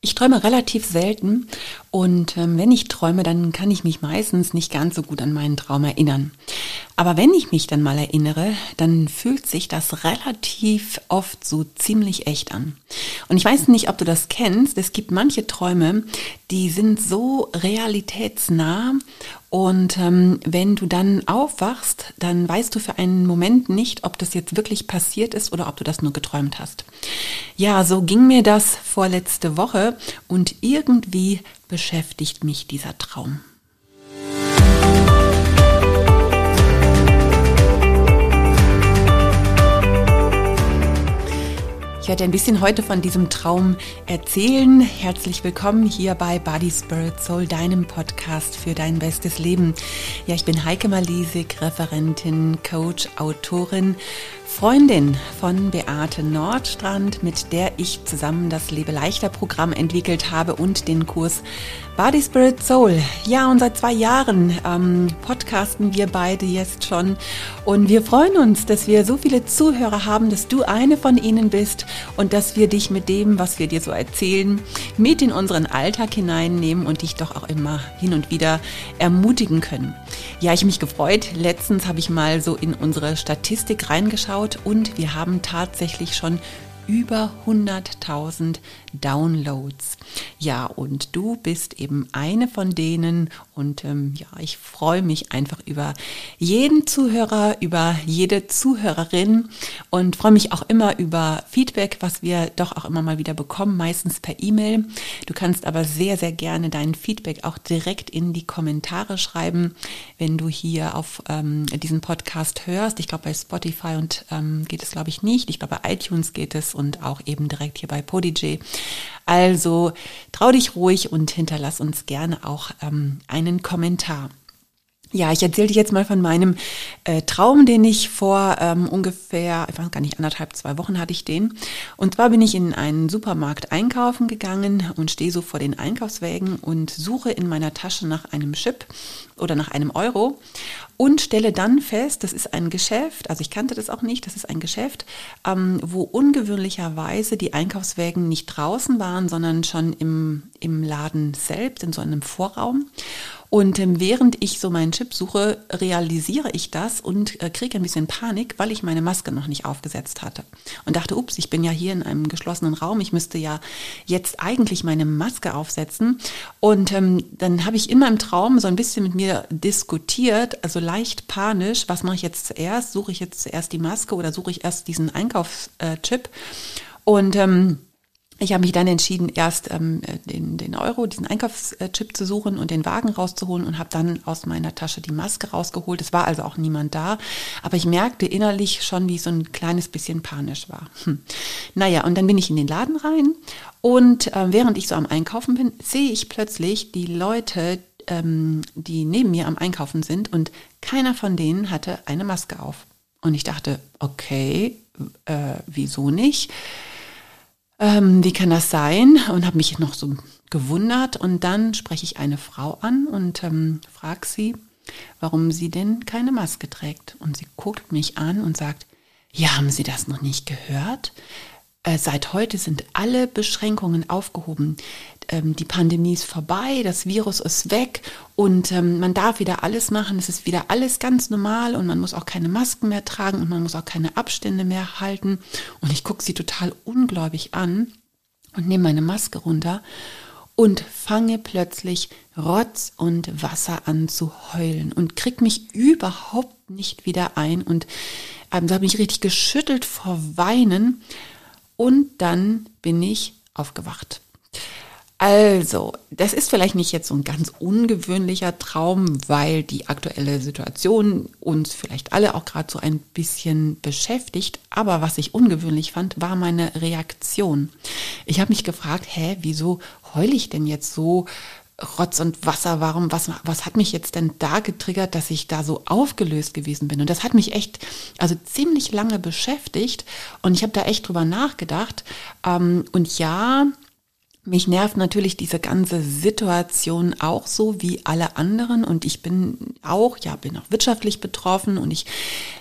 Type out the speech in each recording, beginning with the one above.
Ich träume relativ selten und ähm, wenn ich träume, dann kann ich mich meistens nicht ganz so gut an meinen Traum erinnern. Aber wenn ich mich dann mal erinnere, dann fühlt sich das relativ oft so ziemlich echt an. Und ich weiß nicht, ob du das kennst. Es gibt manche Träume, die sind so realitätsnah und ähm, wenn du dann aufwachst, dann weißt du für einen Moment nicht, ob das jetzt wirklich passiert ist oder ob du das nur geträumt hast. Ja, so ging mir das vorletzte Woche und irgendwie beschäftigt mich dieser Traum. Ich werde ein bisschen heute von diesem Traum erzählen. Herzlich willkommen hier bei Body Spirit Soul, deinem Podcast für dein bestes Leben. Ja, ich bin Heike Malisik, Referentin, Coach, Autorin Freundin von Beate Nordstrand, mit der ich zusammen das Lebe leichter Programm entwickelt habe und den Kurs Body Spirit Soul. Ja, und seit zwei Jahren ähm, podcasten wir beide jetzt schon und wir freuen uns, dass wir so viele Zuhörer haben, dass du eine von ihnen bist und dass wir dich mit dem, was wir dir so erzählen, mit in unseren Alltag hineinnehmen und dich doch auch immer hin und wieder ermutigen können. Ja, ich mich gefreut. Letztens habe ich mal so in unsere Statistik reingeschaut und wir haben tatsächlich schon über 100.000 Downloads. Ja, und du bist eben eine von denen und ähm, ja, ich freue mich einfach über jeden Zuhörer, über jede Zuhörerin und freue mich auch immer über Feedback, was wir doch auch immer mal wieder bekommen, meistens per E-Mail. Du kannst aber sehr, sehr gerne dein Feedback auch direkt in die Kommentare schreiben, wenn du hier auf ähm, diesen Podcast hörst. Ich glaube, bei Spotify und ähm, geht es, glaube ich, nicht. Ich glaube, bei iTunes geht es und auch eben direkt hier bei Podij. Also trau dich ruhig und hinterlass uns gerne auch ähm, einen Kommentar. Ja, ich erzähle dir jetzt mal von meinem äh, Traum, den ich vor ähm, ungefähr, ich weiß gar nicht, anderthalb, zwei Wochen hatte ich den. Und zwar bin ich in einen Supermarkt einkaufen gegangen und stehe so vor den Einkaufswägen und suche in meiner Tasche nach einem Chip oder nach einem Euro und stelle dann fest, das ist ein Geschäft, also ich kannte das auch nicht, das ist ein Geschäft, ähm, wo ungewöhnlicherweise die Einkaufswägen nicht draußen waren, sondern schon im, im Laden selbst, in so einem Vorraum. Und ähm, während ich so meinen Chip suche, realisiere ich das und äh, kriege ein bisschen Panik, weil ich meine Maske noch nicht aufgesetzt hatte. Und dachte, ups, ich bin ja hier in einem geschlossenen Raum, ich müsste ja jetzt eigentlich meine Maske aufsetzen. Und ähm, dann habe ich immer im Traum so ein bisschen mit mir diskutiert, also leicht panisch, was mache ich jetzt zuerst? Suche ich jetzt zuerst die Maske oder suche ich erst diesen Einkaufschip? Und ähm, ich habe mich dann entschieden, erst ähm, den, den Euro, diesen Einkaufschip zu suchen und den Wagen rauszuholen und habe dann aus meiner Tasche die Maske rausgeholt. Es war also auch niemand da, aber ich merkte innerlich schon, wie ich so ein kleines bisschen panisch war. Hm. Naja, und dann bin ich in den Laden rein und äh, während ich so am Einkaufen bin, sehe ich plötzlich die Leute, ähm, die neben mir am Einkaufen sind und keiner von denen hatte eine Maske auf. Und ich dachte, okay, äh, wieso nicht? Ähm, wie kann das sein? Und habe mich noch so gewundert. Und dann spreche ich eine Frau an und ähm, frage sie, warum sie denn keine Maske trägt. Und sie guckt mich an und sagt, ja, haben Sie das noch nicht gehört? Äh, seit heute sind alle Beschränkungen aufgehoben ähm, die Pandemie ist vorbei, das Virus ist weg und ähm, man darf wieder alles machen. Es ist wieder alles ganz normal und man muss auch keine Masken mehr tragen und man muss auch keine Abstände mehr halten. Und ich gucke sie total ungläubig an und nehme meine Maske runter und fange plötzlich Rotz und Wasser an zu heulen und krieg mich überhaupt nicht wieder ein und ähm, da habe ich richtig geschüttelt vor Weinen und dann bin ich aufgewacht. Also, das ist vielleicht nicht jetzt so ein ganz ungewöhnlicher Traum, weil die aktuelle Situation uns vielleicht alle auch gerade so ein bisschen beschäftigt. Aber was ich ungewöhnlich fand, war meine Reaktion. Ich habe mich gefragt, hä, wieso heule ich denn jetzt so Rotz und Wasser, warum, was, was hat mich jetzt denn da getriggert, dass ich da so aufgelöst gewesen bin? Und das hat mich echt, also ziemlich lange beschäftigt und ich habe da echt drüber nachgedacht. Ähm, und ja, mich nervt natürlich diese ganze Situation auch so wie alle anderen und ich bin auch, ja, bin auch wirtschaftlich betroffen und ich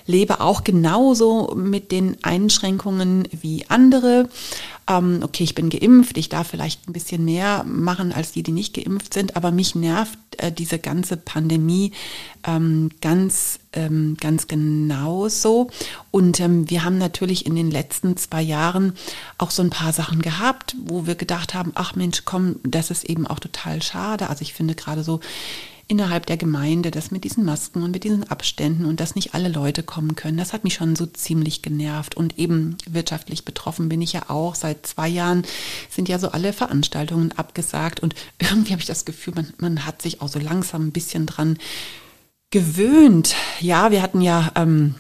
lebe auch genauso mit den Einschränkungen wie andere. Ähm, okay, ich bin geimpft, ich darf vielleicht ein bisschen mehr machen als die, die nicht geimpft sind, aber mich nervt äh, diese ganze Pandemie ähm, ganz, ähm, ganz genauso. Und ähm, wir haben natürlich in den letzten zwei Jahren auch so ein paar Sachen gehabt, wo wir gedacht haben, ach Mensch, komm, das ist eben auch total schade. Also ich finde gerade so innerhalb der Gemeinde, das mit diesen Masken und mit diesen Abständen und dass nicht alle Leute kommen können, das hat mich schon so ziemlich genervt. Und eben wirtschaftlich betroffen bin ich ja auch. Seit zwei Jahren sind ja so alle Veranstaltungen abgesagt und irgendwie habe ich das Gefühl, man, man hat sich auch so langsam ein bisschen dran gewöhnt. Ja, wir hatten ja ähm,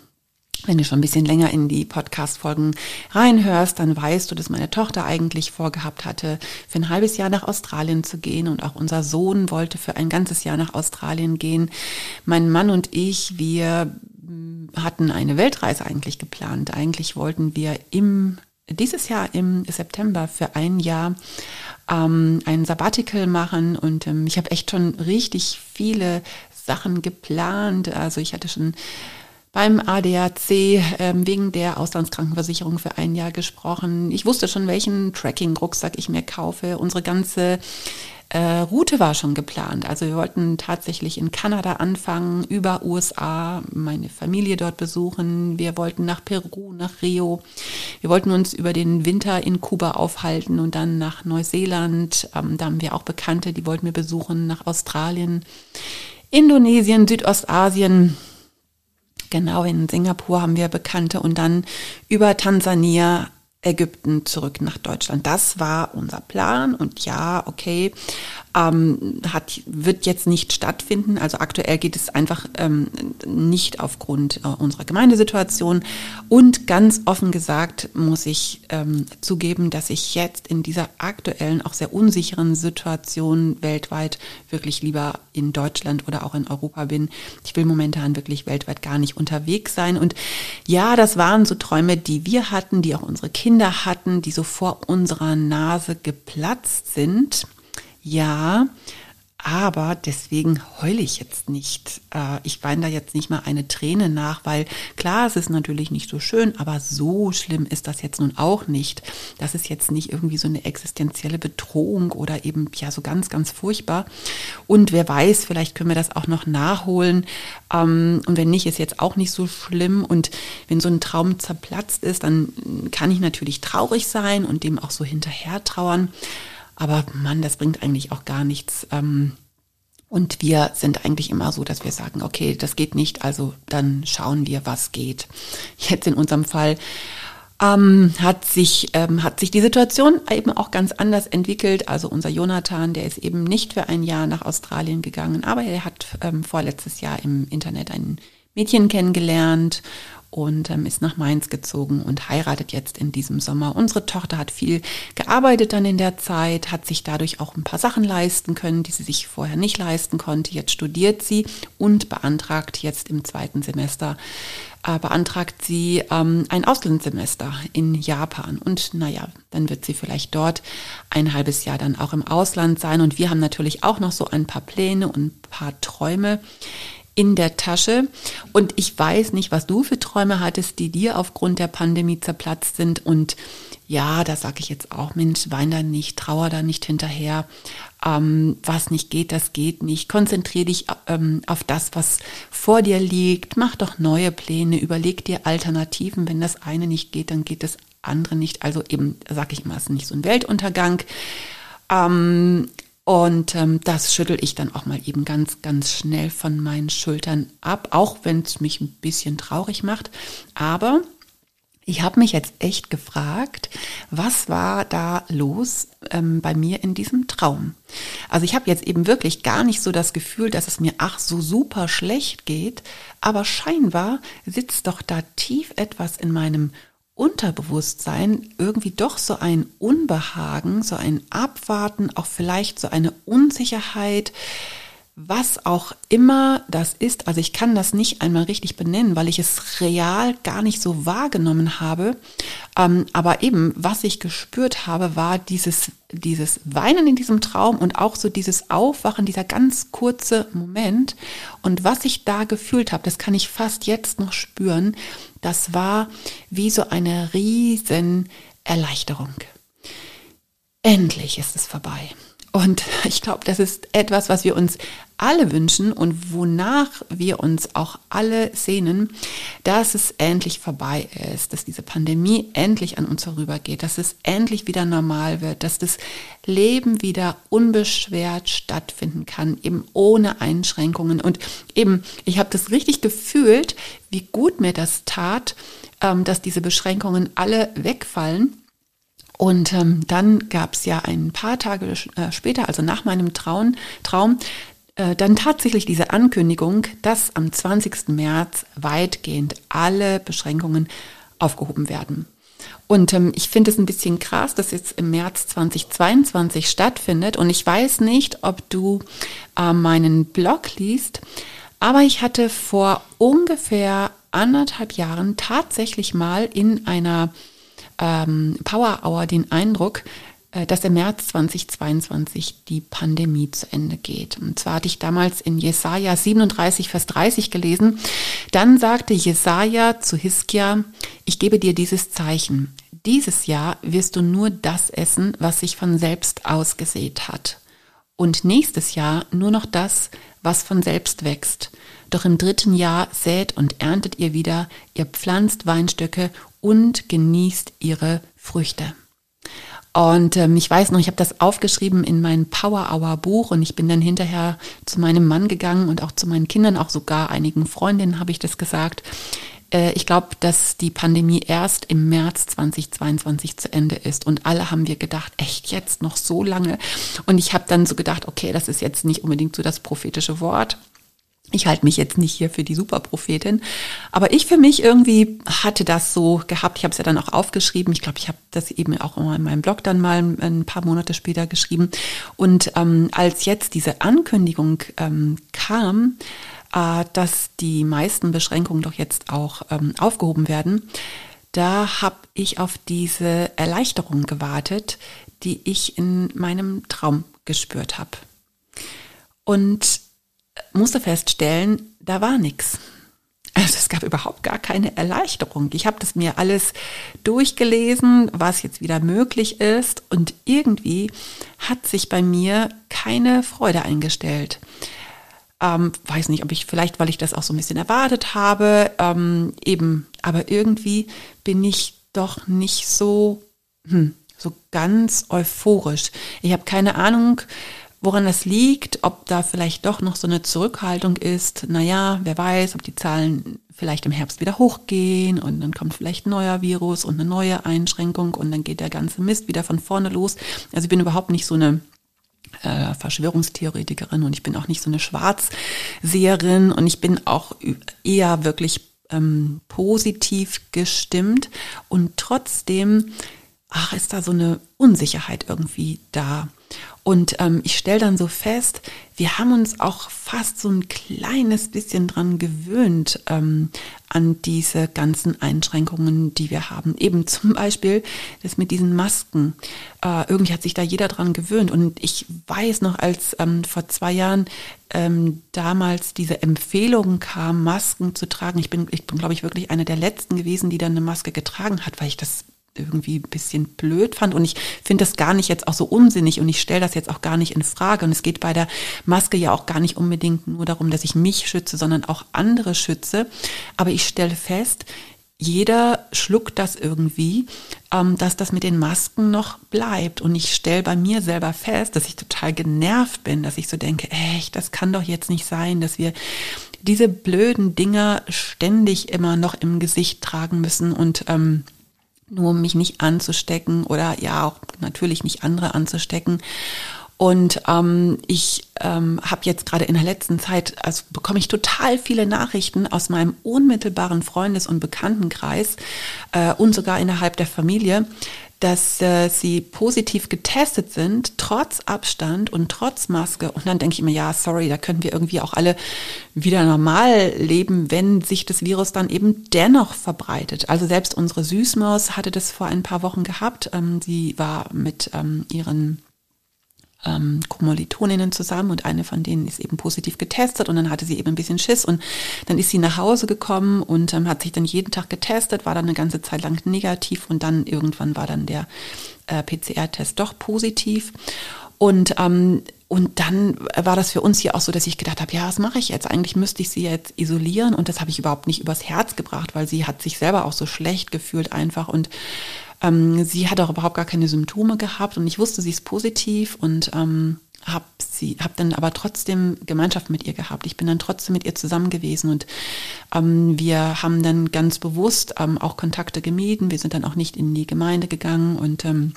wenn du schon ein bisschen länger in die Podcast-Folgen reinhörst, dann weißt du, dass meine Tochter eigentlich vorgehabt hatte, für ein halbes Jahr nach Australien zu gehen und auch unser Sohn wollte für ein ganzes Jahr nach Australien gehen. Mein Mann und ich, wir hm, hatten eine Weltreise eigentlich geplant. Eigentlich wollten wir im dieses Jahr im September für ein Jahr ähm, ein Sabbatical machen und ähm, ich habe echt schon richtig viele Sachen geplant. Also ich hatte schon beim ADAC ähm, wegen der Auslandskrankenversicherung für ein Jahr gesprochen. Ich wusste schon, welchen Tracking-Rucksack ich mir kaufe. Unsere ganze äh, Route war schon geplant. Also wir wollten tatsächlich in Kanada anfangen, über USA, meine Familie dort besuchen. Wir wollten nach Peru, nach Rio. Wir wollten uns über den Winter in Kuba aufhalten und dann nach Neuseeland. Ähm, da haben wir auch Bekannte, die wollten wir besuchen, nach Australien, Indonesien, Südostasien. Genau, in Singapur haben wir Bekannte und dann über Tansania Ägypten zurück nach Deutschland. Das war unser Plan und ja, okay, ähm, hat, wird jetzt nicht stattfinden. Also aktuell geht es einfach ähm, nicht aufgrund äh, unserer Gemeindesituation. Und ganz offen gesagt muss ich ähm, zugeben, dass ich jetzt in dieser aktuellen, auch sehr unsicheren Situation weltweit wirklich lieber in Deutschland oder auch in Europa bin. Ich will momentan wirklich weltweit gar nicht unterwegs sein. Und ja, das waren so Träume, die wir hatten, die auch unsere Kinder Kinder hatten, die so vor unserer Nase geplatzt sind. Ja, aber deswegen heule ich jetzt nicht. Äh, ich weine da jetzt nicht mal eine Träne nach, weil klar, es ist natürlich nicht so schön, aber so schlimm ist das jetzt nun auch nicht. Das ist jetzt nicht irgendwie so eine existenzielle Bedrohung oder eben ja so ganz, ganz furchtbar. Und wer weiß, vielleicht können wir das auch noch nachholen. Ähm, und wenn nicht, ist jetzt auch nicht so schlimm. Und wenn so ein Traum zerplatzt ist, dann kann ich natürlich traurig sein und dem auch so hinterher trauern. Aber Mann, das bringt eigentlich auch gar nichts. Ähm, und wir sind eigentlich immer so, dass wir sagen, okay, das geht nicht, also dann schauen wir, was geht. Jetzt in unserem Fall ähm, hat sich ähm, hat sich die Situation eben auch ganz anders entwickelt. Also unser Jonathan, der ist eben nicht für ein Jahr nach Australien gegangen, aber er hat ähm, vorletztes Jahr im Internet ein Mädchen kennengelernt und ähm, ist nach Mainz gezogen und heiratet jetzt in diesem Sommer. Unsere Tochter hat viel gearbeitet dann in der Zeit, hat sich dadurch auch ein paar Sachen leisten können, die sie sich vorher nicht leisten konnte. Jetzt studiert sie und beantragt jetzt im zweiten Semester äh, beantragt sie ähm, ein Auslandssemester in Japan. Und naja, dann wird sie vielleicht dort ein halbes Jahr dann auch im Ausland sein. Und wir haben natürlich auch noch so ein paar Pläne und ein paar Träume in der Tasche. Und ich weiß nicht, was du für Träume hattest, die dir aufgrund der Pandemie zerplatzt sind. Und ja, da sage ich jetzt auch, Mensch, wein da nicht, trauer da nicht hinterher. Ähm, was nicht geht, das geht nicht. Konzentriere dich ähm, auf das, was vor dir liegt. Mach doch neue Pläne, überleg dir Alternativen. Wenn das eine nicht geht, dann geht das andere nicht. Also eben, sage ich mal, es ist nicht so ein Weltuntergang. Ähm, und ähm, das schüttel ich dann auch mal eben ganz, ganz schnell von meinen Schultern ab, auch wenn es mich ein bisschen traurig macht. Aber ich habe mich jetzt echt gefragt, was war da los ähm, bei mir in diesem Traum? Also ich habe jetzt eben wirklich gar nicht so das Gefühl, dass es mir ach so super schlecht geht, aber scheinbar sitzt doch da tief etwas in meinem Unterbewusstsein irgendwie doch so ein Unbehagen, so ein Abwarten, auch vielleicht so eine Unsicherheit, was auch immer das ist. Also ich kann das nicht einmal richtig benennen, weil ich es real gar nicht so wahrgenommen habe. Ähm, aber eben, was ich gespürt habe, war dieses, dieses Weinen in diesem Traum und auch so dieses Aufwachen, dieser ganz kurze Moment. Und was ich da gefühlt habe, das kann ich fast jetzt noch spüren, das war wie so eine riesen Erleichterung. endlich ist es vorbei. Und ich glaube, das ist etwas, was wir uns alle wünschen und wonach wir uns auch alle sehnen, dass es endlich vorbei ist, dass diese Pandemie endlich an uns vorübergeht, dass es endlich wieder normal wird, dass das Leben wieder unbeschwert stattfinden kann, eben ohne Einschränkungen. Und eben, ich habe das richtig gefühlt, wie gut mir das tat, ähm, dass diese Beschränkungen alle wegfallen und ähm, dann gab es ja ein paar Tage äh, später, also nach meinem Traum, Traum äh, dann tatsächlich diese Ankündigung, dass am 20. März weitgehend alle Beschränkungen aufgehoben werden. Und ähm, ich finde es ein bisschen krass, dass jetzt im März 2022 stattfindet. Und ich weiß nicht, ob du äh, meinen Blog liest, aber ich hatte vor ungefähr anderthalb Jahren tatsächlich mal in einer ähm, Power Hour den Eindruck, äh, dass im März 2022 die Pandemie zu Ende geht. Und zwar hatte ich damals in Jesaja 37, Vers 30 gelesen. Dann sagte Jesaja zu Hiskia, ich gebe dir dieses Zeichen. Dieses Jahr wirst du nur das essen, was sich von selbst ausgesät hat. Und nächstes Jahr nur noch das, was von selbst wächst. Doch im dritten Jahr sät und erntet ihr wieder, ihr pflanzt Weinstöcke und genießt ihre Früchte. Und ähm, ich weiß noch, ich habe das aufgeschrieben in mein Power Hour Buch und ich bin dann hinterher zu meinem Mann gegangen und auch zu meinen Kindern, auch sogar einigen Freundinnen habe ich das gesagt. Äh, ich glaube, dass die Pandemie erst im März 2022 zu Ende ist und alle haben wir gedacht, echt jetzt noch so lange. Und ich habe dann so gedacht, okay, das ist jetzt nicht unbedingt so das prophetische Wort. Ich halte mich jetzt nicht hier für die Superprophetin, aber ich für mich irgendwie hatte das so gehabt. Ich habe es ja dann auch aufgeschrieben. Ich glaube, ich habe das eben auch in meinem Blog dann mal ein paar Monate später geschrieben. Und ähm, als jetzt diese Ankündigung ähm, kam, äh, dass die meisten Beschränkungen doch jetzt auch ähm, aufgehoben werden, da habe ich auf diese Erleichterung gewartet, die ich in meinem Traum gespürt habe. Und musste feststellen, da war nichts. Also es gab überhaupt gar keine Erleichterung. Ich habe das mir alles durchgelesen, was jetzt wieder möglich ist und irgendwie hat sich bei mir keine Freude eingestellt. Ähm, weiß nicht, ob ich vielleicht, weil ich das auch so ein bisschen erwartet habe, ähm, eben, aber irgendwie bin ich doch nicht so, hm, so ganz euphorisch. Ich habe keine Ahnung, Woran das liegt, ob da vielleicht doch noch so eine Zurückhaltung ist, naja, wer weiß, ob die Zahlen vielleicht im Herbst wieder hochgehen und dann kommt vielleicht ein neuer Virus und eine neue Einschränkung und dann geht der ganze Mist wieder von vorne los. Also ich bin überhaupt nicht so eine äh, Verschwörungstheoretikerin und ich bin auch nicht so eine Schwarzseherin und ich bin auch eher wirklich ähm, positiv gestimmt und trotzdem, ach, ist da so eine Unsicherheit irgendwie da. Und ähm, ich stelle dann so fest, wir haben uns auch fast so ein kleines bisschen dran gewöhnt ähm, an diese ganzen Einschränkungen, die wir haben. Eben zum Beispiel das mit diesen Masken. Äh, irgendwie hat sich da jeder dran gewöhnt. Und ich weiß noch, als ähm, vor zwei Jahren ähm, damals diese Empfehlung kam, Masken zu tragen. Ich bin, ich bin, glaube ich, wirklich eine der letzten gewesen, die dann eine Maske getragen hat, weil ich das irgendwie ein bisschen blöd fand. Und ich finde das gar nicht jetzt auch so unsinnig und ich stelle das jetzt auch gar nicht in Frage. Und es geht bei der Maske ja auch gar nicht unbedingt nur darum, dass ich mich schütze, sondern auch andere schütze. Aber ich stelle fest, jeder schluckt das irgendwie, ähm, dass das mit den Masken noch bleibt. Und ich stelle bei mir selber fest, dass ich total genervt bin, dass ich so denke, echt, das kann doch jetzt nicht sein, dass wir diese blöden Dinger ständig immer noch im Gesicht tragen müssen und ähm, nur um mich nicht anzustecken oder ja auch natürlich nicht andere anzustecken. Und ähm, ich ähm, habe jetzt gerade in der letzten Zeit, also bekomme ich total viele Nachrichten aus meinem unmittelbaren Freundes- und Bekanntenkreis äh, und sogar innerhalb der Familie, dass äh, sie positiv getestet sind, trotz Abstand und trotz Maske. Und dann denke ich mir, ja, sorry, da können wir irgendwie auch alle wieder normal leben, wenn sich das Virus dann eben dennoch verbreitet. Also selbst unsere Süßmaus hatte das vor ein paar Wochen gehabt. Ähm, sie war mit ähm, ihren ähm, Kommilitoninnen zusammen und eine von denen ist eben positiv getestet und dann hatte sie eben ein bisschen Schiss und dann ist sie nach Hause gekommen und ähm, hat sich dann jeden Tag getestet, war dann eine ganze Zeit lang negativ und dann irgendwann war dann der äh, PCR-Test doch positiv. Und ähm, und dann war das für uns hier auch so, dass ich gedacht habe, ja, was mache ich jetzt? Eigentlich müsste ich sie jetzt isolieren und das habe ich überhaupt nicht übers Herz gebracht, weil sie hat sich selber auch so schlecht gefühlt einfach und ähm, sie hat auch überhaupt gar keine Symptome gehabt und ich wusste, sie ist positiv und ähm, habe sie, habe dann aber trotzdem Gemeinschaft mit ihr gehabt. Ich bin dann trotzdem mit ihr zusammen gewesen und ähm, wir haben dann ganz bewusst ähm, auch Kontakte gemieden. Wir sind dann auch nicht in die Gemeinde gegangen und ähm,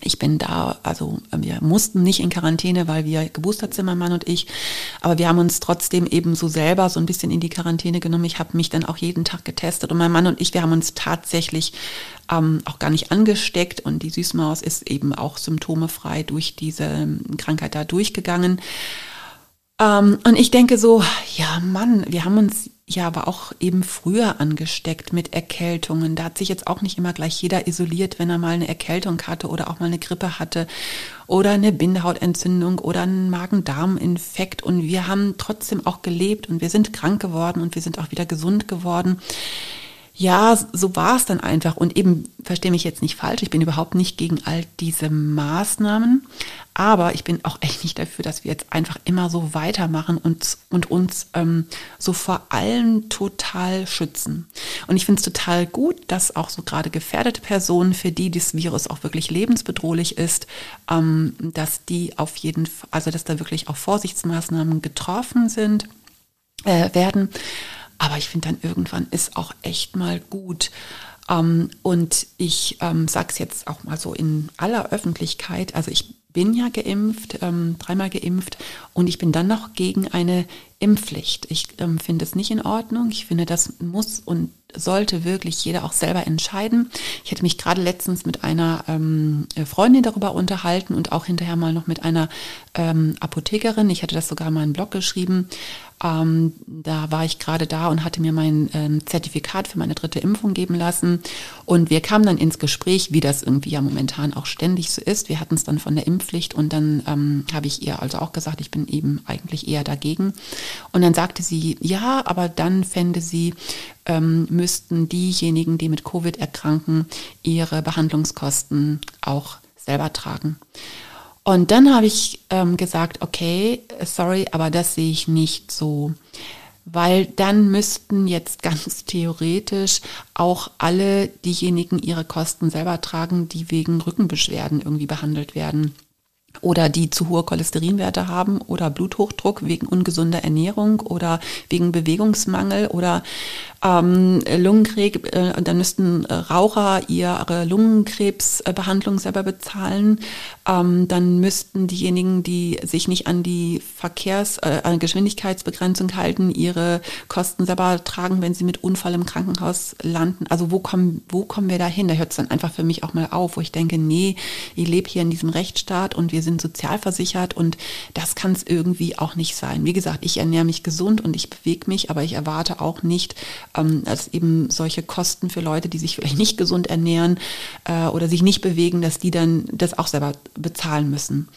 ich bin da, also wir mussten nicht in Quarantäne, weil wir geboostert sind, mein Mann und ich. Aber wir haben uns trotzdem eben so selber so ein bisschen in die Quarantäne genommen. Ich habe mich dann auch jeden Tag getestet und mein Mann und ich, wir haben uns tatsächlich ähm, auch gar nicht angesteckt und die Süßmaus ist eben auch symptomefrei durch diese Krankheit da durchgegangen. Ähm, und ich denke so, ja Mann, wir haben uns ja aber auch eben früher angesteckt mit Erkältungen. Da hat sich jetzt auch nicht immer gleich jeder isoliert, wenn er mal eine Erkältung hatte oder auch mal eine Grippe hatte oder eine Bindehautentzündung oder einen Magen-Darm-Infekt. Und wir haben trotzdem auch gelebt und wir sind krank geworden und wir sind auch wieder gesund geworden ja, so war es dann einfach. Und eben, verstehe mich jetzt nicht falsch, ich bin überhaupt nicht gegen all diese Maßnahmen, aber ich bin auch echt nicht dafür, dass wir jetzt einfach immer so weitermachen und, und uns ähm, so vor allem total schützen. Und ich finde es total gut, dass auch so gerade gefährdete Personen, für die das Virus auch wirklich lebensbedrohlich ist, ähm, dass die auf jeden also dass da wirklich auch Vorsichtsmaßnahmen getroffen sind, äh, werden. Aber ich finde dann irgendwann ist auch echt mal gut. Ähm, und ich ähm, sage es jetzt auch mal so in aller Öffentlichkeit. Also ich bin ja geimpft, ähm, dreimal geimpft und ich bin dann noch gegen eine Impfpflicht. Ich ähm, finde es nicht in Ordnung. Ich finde, das muss und sollte wirklich jeder auch selber entscheiden. Ich hätte mich gerade letztens mit einer ähm, Freundin darüber unterhalten und auch hinterher mal noch mit einer ähm, Apothekerin. Ich hatte das sogar in einen Blog geschrieben. Ähm, da war ich gerade da und hatte mir mein ähm, Zertifikat für meine dritte Impfung geben lassen. Und wir kamen dann ins Gespräch, wie das irgendwie ja momentan auch ständig so ist. Wir hatten es dann von der Impfpflicht und dann ähm, habe ich ihr also auch gesagt, ich bin eben eigentlich eher dagegen. Und dann sagte sie, ja, aber dann fände sie, ähm, müssten diejenigen, die mit Covid erkranken, ihre Behandlungskosten auch selber tragen. Und dann habe ich ähm, gesagt, okay, sorry, aber das sehe ich nicht so. Weil dann müssten jetzt ganz theoretisch auch alle diejenigen ihre Kosten selber tragen, die wegen Rückenbeschwerden irgendwie behandelt werden oder die zu hohe Cholesterinwerte haben oder Bluthochdruck wegen ungesunder Ernährung oder wegen Bewegungsmangel oder ähm, Lungenkrebs, äh, dann müssten Raucher ihre Lungenkrebsbehandlung selber bezahlen. Ähm, dann müssten diejenigen, die sich nicht an die Verkehrs-, äh, Geschwindigkeitsbegrenzung halten, ihre Kosten selber tragen, wenn sie mit Unfall im Krankenhaus landen. Also wo kommen, wo kommen wir da hin? Da hört es dann einfach für mich auch mal auf, wo ich denke, nee, ich lebe hier in diesem Rechtsstaat und wir sind sozialversichert und das kann es irgendwie auch nicht sein. Wie gesagt, ich ernähre mich gesund und ich bewege mich, aber ich erwarte auch nicht, ähm, dass eben solche Kosten für Leute, die sich vielleicht nicht gesund ernähren äh, oder sich nicht bewegen, dass die dann das auch selber bezahlen müssen.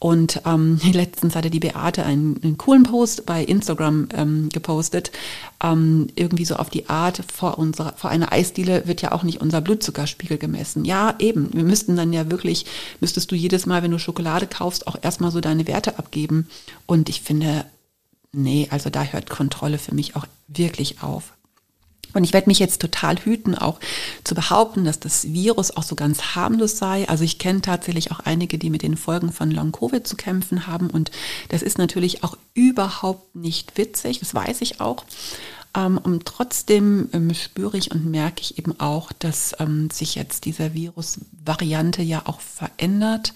Und ähm, letztens hatte die Beate einen, einen coolen Post bei Instagram ähm, gepostet, ähm, irgendwie so auf die Art, vor, unserer, vor einer Eisdiele wird ja auch nicht unser Blutzuckerspiegel gemessen. Ja, eben, wir müssten dann ja wirklich, müsstest du jedes Mal, wenn du Schokolade kaufst, auch erstmal so deine Werte abgeben. Und ich finde, nee, also da hört Kontrolle für mich auch wirklich auf. Und ich werde mich jetzt total hüten, auch zu behaupten, dass das Virus auch so ganz harmlos sei. Also ich kenne tatsächlich auch einige, die mit den Folgen von Long-Covid zu kämpfen haben. Und das ist natürlich auch überhaupt nicht witzig, das weiß ich auch. Ähm, und trotzdem ähm, spüre ich und merke ich eben auch, dass ähm, sich jetzt diese Virusvariante ja auch verändert.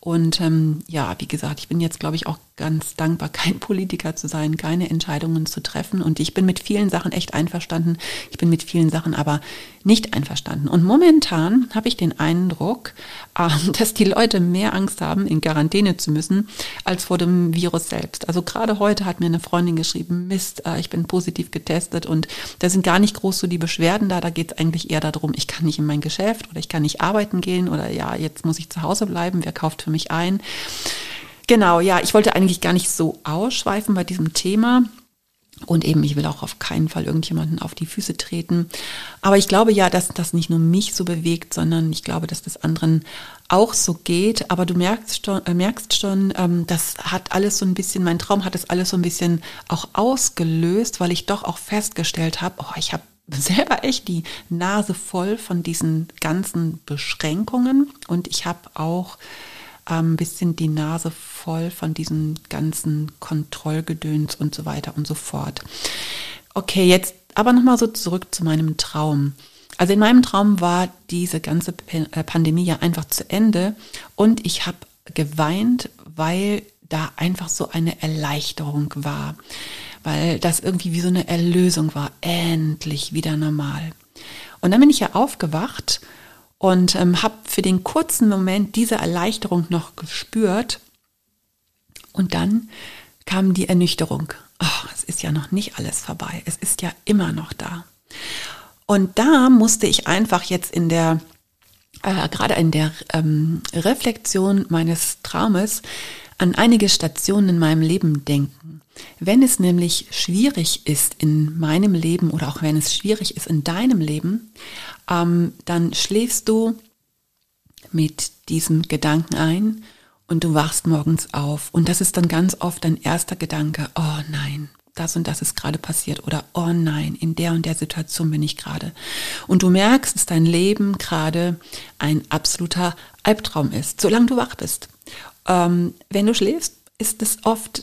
Und ja, wie gesagt, ich bin jetzt, glaube ich, auch ganz dankbar, kein Politiker zu sein, keine Entscheidungen zu treffen. Und ich bin mit vielen Sachen echt einverstanden. Ich bin mit vielen Sachen aber nicht einverstanden. Und momentan habe ich den Eindruck, äh, dass die Leute mehr Angst haben, in Quarantäne zu müssen, als vor dem Virus selbst. Also gerade heute hat mir eine Freundin geschrieben, Mist, äh, ich bin positiv getestet und da sind gar nicht groß so die Beschwerden da. Da geht es eigentlich eher darum, ich kann nicht in mein Geschäft oder ich kann nicht arbeiten gehen oder ja, jetzt muss ich zu Hause bleiben. Wer kauft für mich ein? Genau, ja, ich wollte eigentlich gar nicht so ausschweifen bei diesem Thema. Und eben, ich will auch auf keinen Fall irgendjemanden auf die Füße treten. Aber ich glaube ja, dass das nicht nur mich so bewegt, sondern ich glaube, dass das anderen auch so geht. Aber du merkst schon, äh, merkst schon ähm, das hat alles so ein bisschen, mein Traum hat das alles so ein bisschen auch ausgelöst, weil ich doch auch festgestellt habe, oh, ich habe selber echt die Nase voll von diesen ganzen Beschränkungen. Und ich habe auch ein bisschen die Nase voll von diesem ganzen Kontrollgedöns und so weiter und so fort. Okay, jetzt aber nochmal so zurück zu meinem Traum. Also in meinem Traum war diese ganze äh, Pandemie ja einfach zu Ende und ich habe geweint, weil da einfach so eine Erleichterung war, weil das irgendwie wie so eine Erlösung war, endlich wieder normal. Und dann bin ich ja aufgewacht und ähm, habe für den kurzen Moment diese Erleichterung noch gespürt. Und dann kam die Ernüchterung. Oh, es ist ja noch nicht alles vorbei. Es ist ja immer noch da. Und da musste ich einfach jetzt in der, äh, gerade in der ähm, Reflexion meines Traumes an einige Stationen in meinem Leben denken. Wenn es nämlich schwierig ist in meinem Leben oder auch wenn es schwierig ist in deinem Leben, ähm, dann schläfst du mit diesem Gedanken ein und du wachst morgens auf. Und das ist dann ganz oft dein erster Gedanke, oh nein, das und das ist gerade passiert oder oh nein, in der und der Situation bin ich gerade. Und du merkst, dass dein Leben gerade ein absoluter Albtraum ist, solange du wach bist. Ähm, wenn du schläfst, ist es oft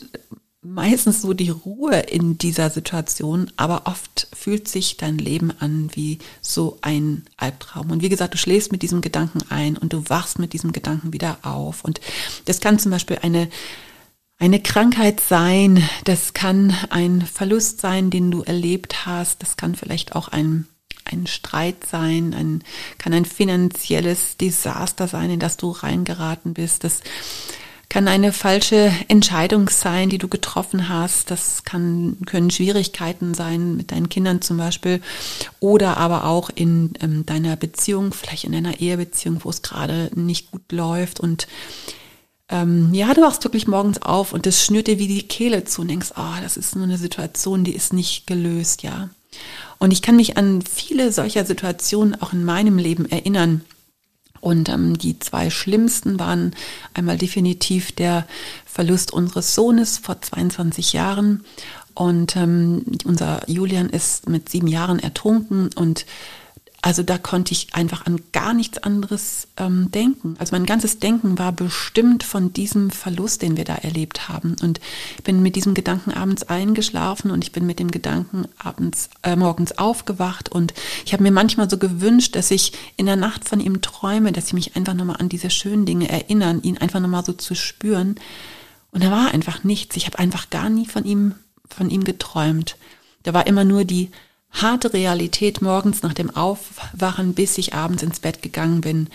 meistens so die Ruhe in dieser Situation, aber oft fühlt sich dein Leben an wie so ein Albtraum. Und wie gesagt, du schläfst mit diesem Gedanken ein und du wachst mit diesem Gedanken wieder auf. Und das kann zum Beispiel eine eine Krankheit sein, das kann ein Verlust sein, den du erlebt hast, das kann vielleicht auch ein, ein Streit sein, ein, kann ein finanzielles Desaster sein, in das du reingeraten bist, das kann eine falsche Entscheidung sein, die du getroffen hast. Das kann, können Schwierigkeiten sein mit deinen Kindern zum Beispiel oder aber auch in ähm, deiner Beziehung, vielleicht in einer Ehebeziehung, wo es gerade nicht gut läuft und ähm, ja, du wachst wirklich morgens auf und das schnürt dir wie die Kehle zu und denkst, ah, oh, das ist nur eine Situation, die ist nicht gelöst, ja. Und ich kann mich an viele solcher Situationen auch in meinem Leben erinnern, und ähm, die zwei schlimmsten waren einmal definitiv der Verlust unseres Sohnes vor 22 Jahren. Und ähm, unser Julian ist mit sieben Jahren ertrunken und also da konnte ich einfach an gar nichts anderes ähm, denken. Also mein ganzes Denken war bestimmt von diesem Verlust, den wir da erlebt haben. Und ich bin mit diesem Gedanken abends eingeschlafen und ich bin mit dem Gedanken abends äh, morgens aufgewacht und ich habe mir manchmal so gewünscht, dass ich in der Nacht von ihm träume, dass ich mich einfach nochmal an diese schönen Dinge erinnern, ihn einfach nochmal so zu spüren. Und da war einfach nichts. Ich habe einfach gar nie von ihm von ihm geträumt. Da war immer nur die harte Realität morgens nach dem Aufwachen, bis ich abends ins Bett gegangen bin.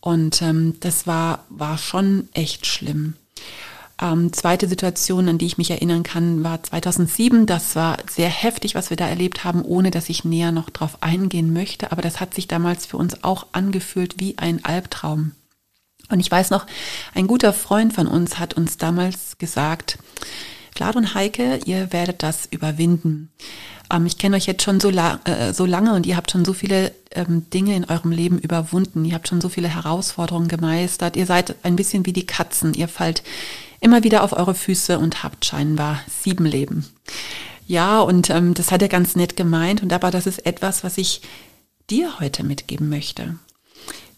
Und ähm, das war, war schon echt schlimm. Ähm, zweite Situation, an die ich mich erinnern kann, war 2007. Das war sehr heftig, was wir da erlebt haben, ohne dass ich näher noch drauf eingehen möchte. Aber das hat sich damals für uns auch angefühlt wie ein Albtraum. Und ich weiß noch, ein guter Freund von uns hat uns damals gesagt, Vlad und Heike, ihr werdet das überwinden. Ähm, ich kenne euch jetzt schon so, la äh, so, lange und ihr habt schon so viele ähm, Dinge in eurem Leben überwunden. Ihr habt schon so viele Herausforderungen gemeistert. Ihr seid ein bisschen wie die Katzen. Ihr fallt immer wieder auf eure Füße und habt scheinbar sieben Leben. Ja, und ähm, das hat er ganz nett gemeint. Und aber das ist etwas, was ich dir heute mitgeben möchte.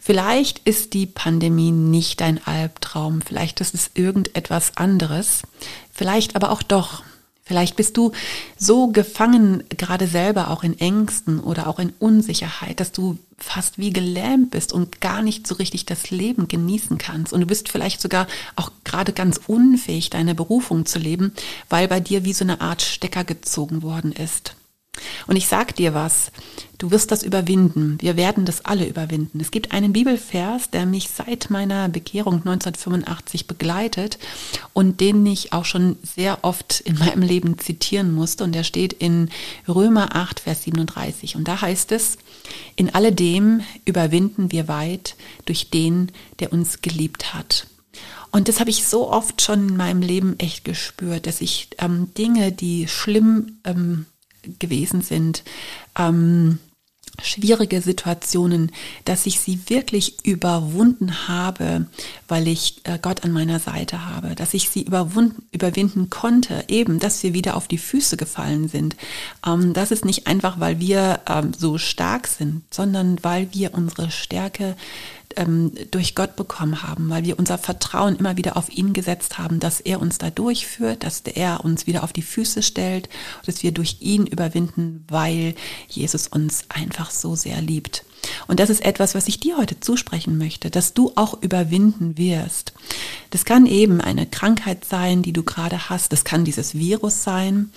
Vielleicht ist die Pandemie nicht ein Albtraum, vielleicht ist es irgendetwas anderes, vielleicht aber auch doch. Vielleicht bist du so gefangen, gerade selber auch in Ängsten oder auch in Unsicherheit, dass du fast wie gelähmt bist und gar nicht so richtig das Leben genießen kannst. Und du bist vielleicht sogar auch gerade ganz unfähig, deine Berufung zu leben, weil bei dir wie so eine Art Stecker gezogen worden ist. Und ich sag dir was, du wirst das überwinden. Wir werden das alle überwinden. Es gibt einen Bibelvers, der mich seit meiner Bekehrung 1985 begleitet und den ich auch schon sehr oft in meinem Leben zitieren musste. Und der steht in Römer 8, Vers 37. Und da heißt es, in alledem überwinden wir weit durch den, der uns geliebt hat. Und das habe ich so oft schon in meinem Leben echt gespürt, dass ich ähm, Dinge, die schlimm ähm, gewesen sind, ähm, schwierige Situationen, dass ich sie wirklich überwunden habe, weil ich äh, Gott an meiner Seite habe, dass ich sie überwunden, überwinden konnte, eben, dass wir wieder auf die Füße gefallen sind. Ähm, das ist nicht einfach, weil wir ähm, so stark sind, sondern weil wir unsere Stärke ähm, durch Gott bekommen haben, weil wir unser Vertrauen immer wieder auf ihn gesetzt haben, dass er uns da durchführt, dass er uns wieder auf die Füße stellt, dass wir durch ihn überwinden, weil Jesus uns einfach so sehr liebt. Und das ist etwas, was ich dir heute zusprechen möchte, dass du auch überwinden wirst. Das kann eben eine Krankheit sein, die du gerade hast. Das kann dieses Virus sein.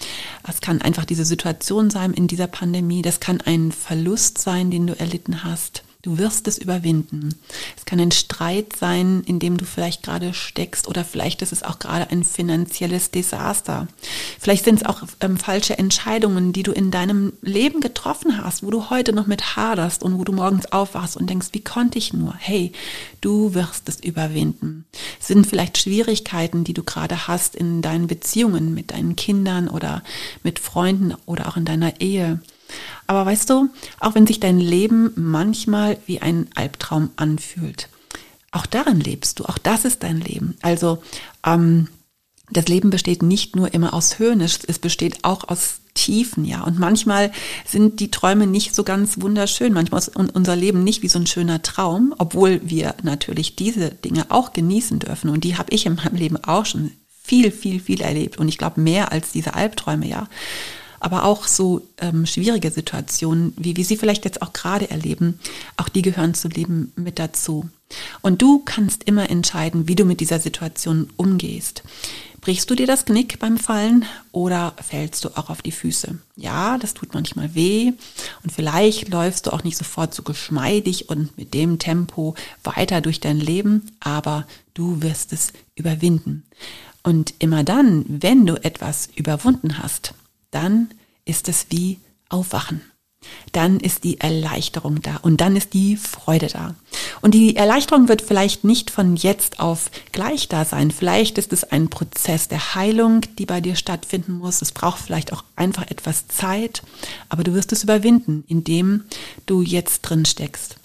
Es kann einfach diese Situation sein in dieser Pandemie. Das kann ein Verlust sein, den du erlitten hast. Du wirst es überwinden. Es kann ein Streit sein, in dem du vielleicht gerade steckst oder vielleicht ist es auch gerade ein finanzielles Desaster. Vielleicht sind es auch ähm, falsche Entscheidungen, die du in deinem Leben getroffen hast, wo du heute noch mit haderst und wo du morgens aufwachst und denkst, wie konnte ich nur? Hey, du wirst es überwinden. Es sind vielleicht Schwierigkeiten, die du gerade hast in deinen Beziehungen mit deinen Kindern oder mit Freunden oder auch in deiner Ehe. Aber weißt du, auch wenn sich dein Leben manchmal wie ein Albtraum anfühlt, auch darin lebst du, auch das ist dein Leben. Also ähm, das Leben besteht nicht nur immer aus Höhen, es, es besteht auch aus Tiefen, ja. Und manchmal sind die Träume nicht so ganz wunderschön. Manchmal ist unser Leben nicht wie so ein schöner Traum, obwohl wir natürlich diese Dinge auch genießen dürfen. Und die habe ich in meinem Leben auch schon viel, viel, viel erlebt. Und ich glaube mehr als diese Albträume, ja aber auch so ähm, schwierige Situationen, wie wir sie vielleicht jetzt auch gerade erleben, auch die gehören zu Leben mit dazu. Und du kannst immer entscheiden, wie du mit dieser Situation umgehst. Brichst du dir das Knick beim Fallen oder fällst du auch auf die Füße? Ja, das tut manchmal weh und vielleicht läufst du auch nicht sofort so geschmeidig und mit dem Tempo weiter durch dein Leben, aber du wirst es überwinden. Und immer dann, wenn du etwas überwunden hast, dann ist es wie Aufwachen. Dann ist die Erleichterung da und dann ist die Freude da. Und die Erleichterung wird vielleicht nicht von jetzt auf gleich da sein. Vielleicht ist es ein Prozess der Heilung, die bei dir stattfinden muss. Es braucht vielleicht auch einfach etwas Zeit, aber du wirst es überwinden, indem du jetzt drin steckst.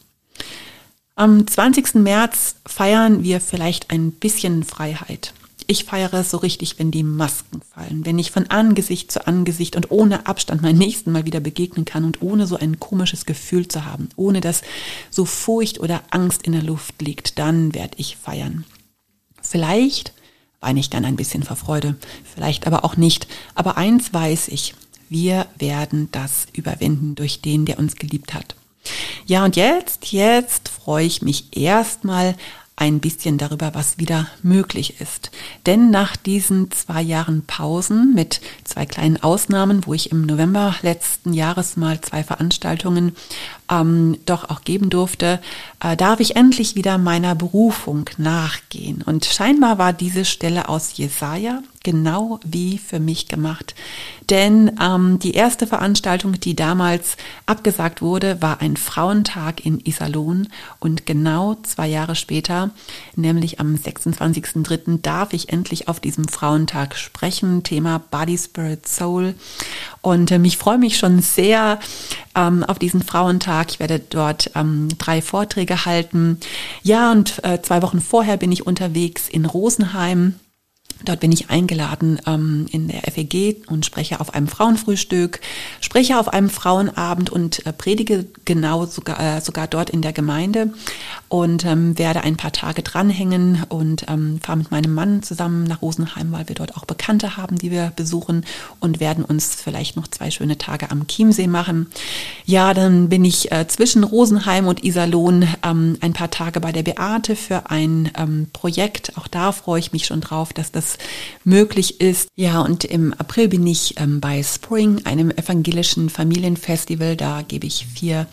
Am 20. März feiern wir vielleicht ein bisschen Freiheit. Ich feiere so richtig, wenn die Masken fallen, wenn ich von Angesicht zu Angesicht und ohne Abstand meinen Nächsten mal wieder begegnen kann und ohne so ein komisches Gefühl zu haben, ohne dass so Furcht oder Angst in der Luft liegt, dann werde ich feiern. Vielleicht weine ich dann ein bisschen vor Freude, vielleicht aber auch nicht. Aber eins weiß ich, wir werden das überwinden durch den, der uns geliebt hat. Ja, und jetzt, jetzt freue ich mich erstmal ein bisschen darüber, was wieder möglich ist. Denn nach diesen zwei Jahren Pausen mit zwei kleinen Ausnahmen, wo ich im November letzten Jahres mal zwei Veranstaltungen ähm, doch auch geben durfte, äh, darf ich endlich wieder meiner Berufung nachgehen. Und scheinbar war diese Stelle aus Jesaja genau wie für mich gemacht. Denn ähm, die erste Veranstaltung, die damals abgesagt wurde, war ein Frauentag in Iserlohn. Und genau zwei Jahre später, nämlich am 26.03., darf ich endlich auf diesem Frauentag sprechen. Thema Body, Spirit, Soul. Und ähm, ich freue mich schon sehr ähm, auf diesen Frauentag. Ich werde dort ähm, drei Vorträge halten. Ja, und äh, zwei Wochen vorher bin ich unterwegs in Rosenheim Dort bin ich eingeladen ähm, in der FEG und spreche auf einem Frauenfrühstück, spreche auf einem Frauenabend und äh, predige genau sogar, äh, sogar dort in der Gemeinde und ähm, werde ein paar Tage dranhängen und ähm, fahre mit meinem Mann zusammen nach Rosenheim, weil wir dort auch Bekannte haben, die wir besuchen und werden uns vielleicht noch zwei schöne Tage am Chiemsee machen. Ja, dann bin ich äh, zwischen Rosenheim und Iserlohn ähm, ein paar Tage bei der Beate für ein ähm, Projekt. Auch da freue ich mich schon drauf, dass das möglich ist. Ja, und im April bin ich ähm, bei Spring, einem evangelischen Familienfestival. Da gebe ich vier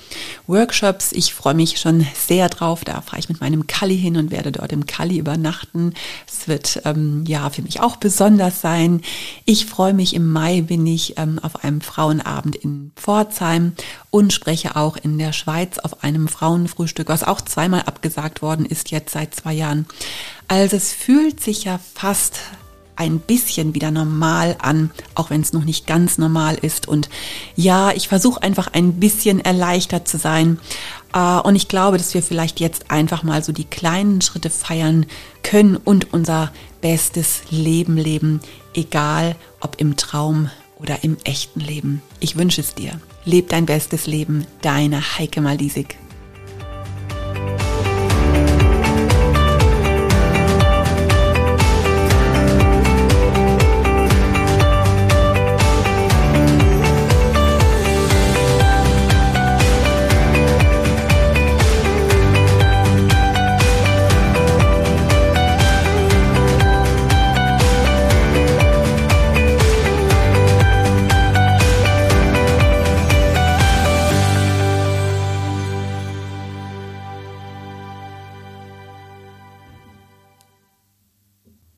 Workshops. Ich freue mich schon sehr drauf. Da fahre ich mit meinem Kalli hin und werde dort im Kalli übernachten. Es wird ähm, ja für mich auch besonders sein. Ich freue mich. Im Mai bin ich ähm, auf einem Frauenabend in Pforzheim und spreche auch in der Schweiz auf einem Frauenfrühstück, was auch zweimal abgesagt worden ist, jetzt seit zwei Jahren. Also es fühlt sich ja fast ein bisschen wieder normal an, auch wenn es noch nicht ganz normal ist. Und ja, ich versuche einfach ein bisschen erleichtert zu sein. Äh, und ich glaube, dass wir vielleicht jetzt einfach mal so die kleinen Schritte feiern können und unser bestes Leben leben, egal ob im Traum oder im echten Leben. Ich wünsche es dir. Leb dein bestes Leben, deine Heike Malisik.